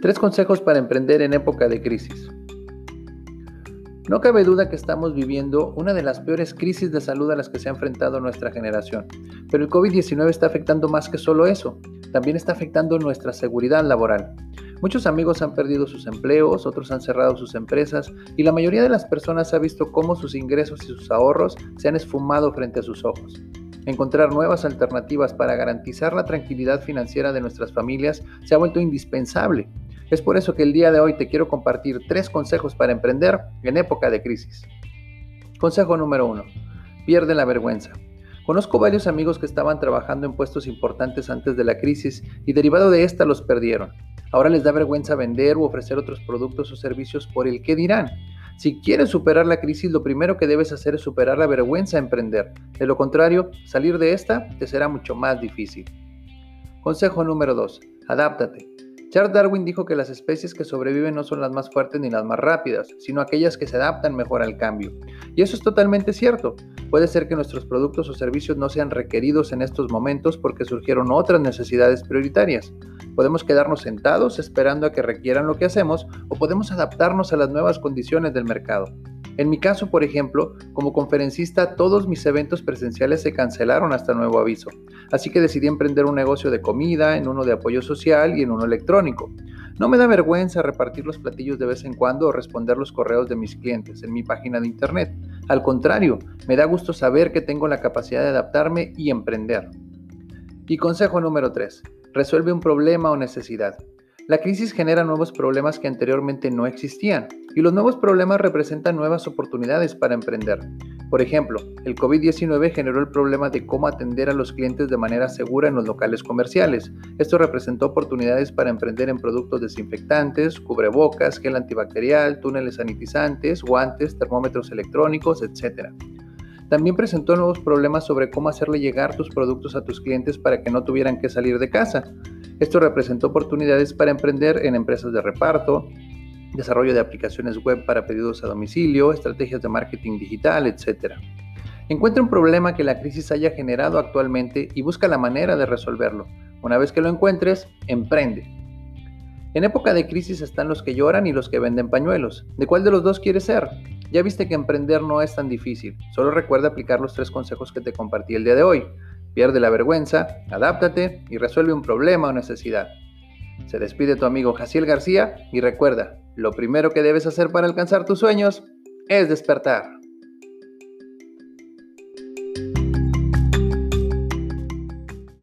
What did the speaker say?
Tres consejos para emprender en época de crisis. No cabe duda que estamos viviendo una de las peores crisis de salud a las que se ha enfrentado nuestra generación, pero el COVID-19 está afectando más que solo eso, también está afectando nuestra seguridad laboral. Muchos amigos han perdido sus empleos, otros han cerrado sus empresas y la mayoría de las personas ha visto cómo sus ingresos y sus ahorros se han esfumado frente a sus ojos. Encontrar nuevas alternativas para garantizar la tranquilidad financiera de nuestras familias se ha vuelto indispensable es por eso que el día de hoy te quiero compartir tres consejos para emprender en época de crisis. Consejo número uno. Pierde la vergüenza. Conozco varios amigos que estaban trabajando en puestos importantes antes de la crisis y derivado de esta los perdieron. Ahora les da vergüenza vender o ofrecer otros productos o servicios por el que dirán. Si quieres superar la crisis, lo primero que debes hacer es superar la vergüenza a emprender. De lo contrario, salir de esta te será mucho más difícil. Consejo número 2. Adáptate. Charles Darwin dijo que las especies que sobreviven no son las más fuertes ni las más rápidas, sino aquellas que se adaptan mejor al cambio. Y eso es totalmente cierto. Puede ser que nuestros productos o servicios no sean requeridos en estos momentos porque surgieron otras necesidades prioritarias. Podemos quedarnos sentados esperando a que requieran lo que hacemos o podemos adaptarnos a las nuevas condiciones del mercado. En mi caso, por ejemplo, como conferencista, todos mis eventos presenciales se cancelaron hasta nuevo aviso, así que decidí emprender un negocio de comida, en uno de apoyo social y en uno electrónico. No me da vergüenza repartir los platillos de vez en cuando o responder los correos de mis clientes en mi página de internet. Al contrario, me da gusto saber que tengo la capacidad de adaptarme y emprender. Y consejo número 3. Resuelve un problema o necesidad. La crisis genera nuevos problemas que anteriormente no existían y los nuevos problemas representan nuevas oportunidades para emprender. Por ejemplo, el COVID-19 generó el problema de cómo atender a los clientes de manera segura en los locales comerciales. Esto representó oportunidades para emprender en productos desinfectantes, cubrebocas, gel antibacterial, túneles sanitizantes, guantes, termómetros electrónicos, etc. También presentó nuevos problemas sobre cómo hacerle llegar tus productos a tus clientes para que no tuvieran que salir de casa. Esto representó oportunidades para emprender en empresas de reparto, desarrollo de aplicaciones web para pedidos a domicilio, estrategias de marketing digital, etc. Encuentra un problema que la crisis haya generado actualmente y busca la manera de resolverlo. Una vez que lo encuentres, emprende. En época de crisis están los que lloran y los que venden pañuelos. ¿De cuál de los dos quieres ser? Ya viste que emprender no es tan difícil. Solo recuerda aplicar los tres consejos que te compartí el día de hoy. Pierde la vergüenza, adáptate y resuelve un problema o necesidad. Se despide tu amigo Jaciel García y recuerda, lo primero que debes hacer para alcanzar tus sueños es despertar.